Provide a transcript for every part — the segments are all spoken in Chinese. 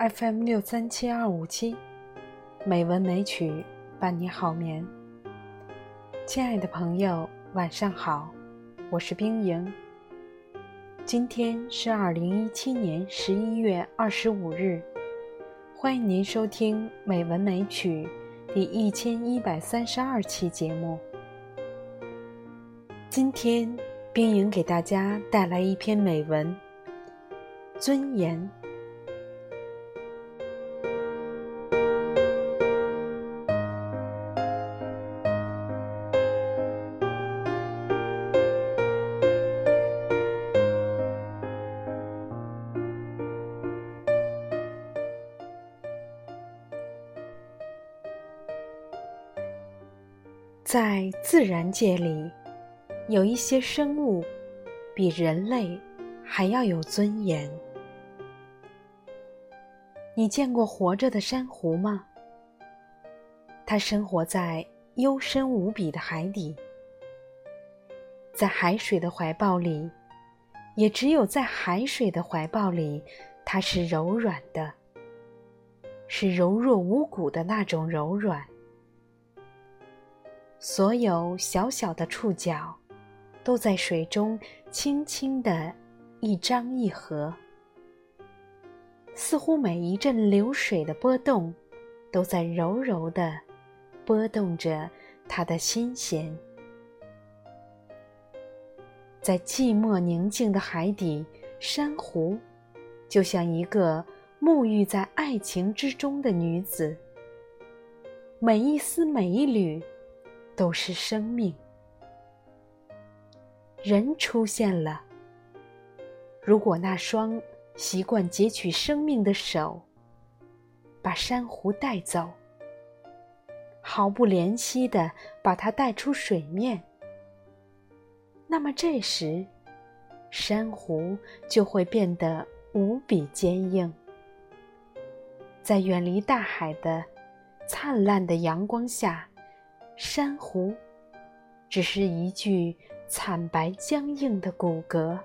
FM 六三七二五七，美文美曲伴你好眠。亲爱的朋友，晚上好，我是冰莹。今天是二零一七年十一月二十五日，欢迎您收听《美文美曲》第一千一百三十二期节目。今天，冰莹给大家带来一篇美文《尊严》。在自然界里，有一些生物比人类还要有尊严。你见过活着的珊瑚吗？它生活在幽深无比的海底，在海水的怀抱里，也只有在海水的怀抱里，它是柔软的，是柔弱无骨的那种柔软。所有小小的触角，都在水中轻轻的一张一合，似乎每一阵流水的波动，都在柔柔的波动着他的心弦。在寂寞宁静的海底，珊瑚就像一个沐浴在爱情之中的女子，每一丝每一缕。都是生命。人出现了。如果那双习惯截取生命的手，把珊瑚带走，毫不怜惜的把它带出水面，那么这时，珊瑚就会变得无比坚硬，在远离大海的灿烂的阳光下。珊瑚，只是一具惨白僵硬的骨骼。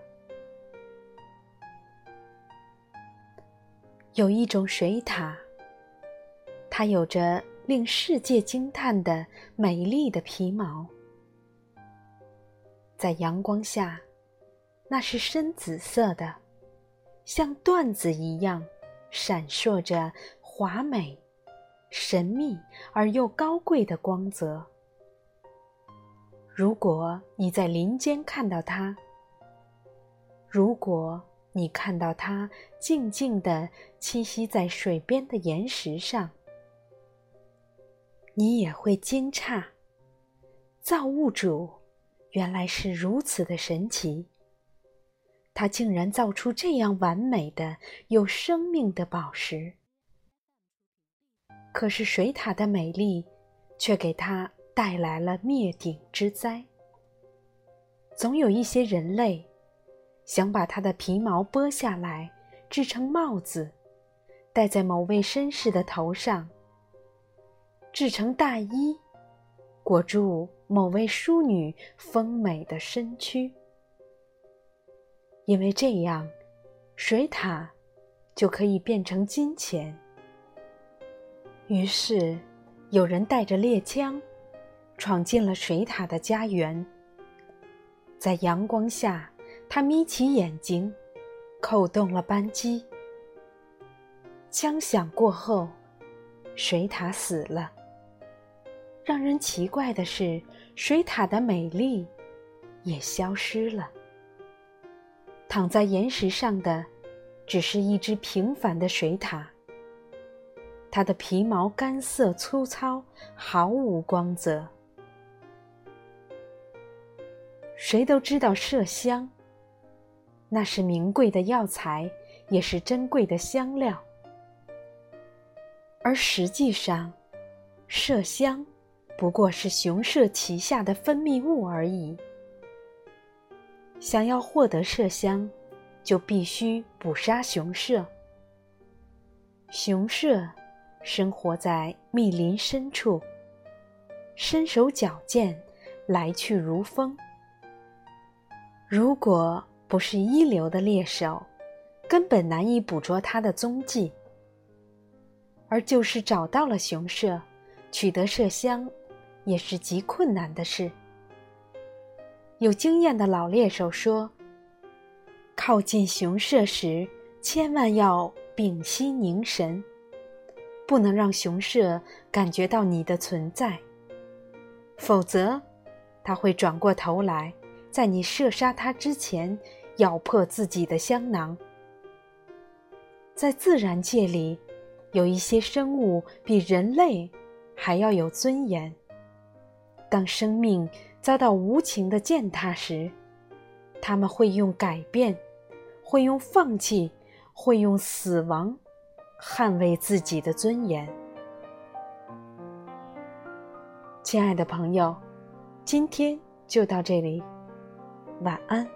有一种水獭，它有着令世界惊叹的美丽的皮毛，在阳光下，那是深紫色的，像缎子一样，闪烁着华美。神秘而又高贵的光泽。如果你在林间看到它，如果你看到它静静地栖息在水边的岩石上，你也会惊诧：造物主原来是如此的神奇。他竟然造出这样完美的、有生命的宝石。可是水獭的美丽，却给他带来了灭顶之灾。总有一些人类，想把它的皮毛剥下来，制成帽子，戴在某位绅士的头上；制成大衣，裹住某位淑女丰美的身躯。因为这样，水獭就可以变成金钱。于是，有人带着猎枪，闯进了水獭的家园。在阳光下，他眯起眼睛，扣动了扳机。枪响过后，水獭死了。让人奇怪的是，水獭的美丽也消失了。躺在岩石上的，只是一只平凡的水獭。它的皮毛干涩粗糙，毫无光泽。谁都知道麝香，那是名贵的药材，也是珍贵的香料。而实际上，麝香不过是雄麝旗下的分泌物而已。想要获得麝香，就必须捕杀雄麝。雄麝。生活在密林深处，身手矫健，来去如风。如果不是一流的猎手，根本难以捕捉它的踪迹。而就是找到了熊舍，取得麝香，也是极困难的事。有经验的老猎手说：“靠近熊舍时，千万要屏息凝神，不能让熊舍感觉到你的存在，否则，它会转过头来，在你射杀它之前，咬破自己的香囊。”在自然界里，有一些生物比人类还要有尊严。当生命遭到无情的践踏时，他们会用改变，会用放弃，会用死亡，捍卫自己的尊严。亲爱的朋友，今天就到这里，晚安。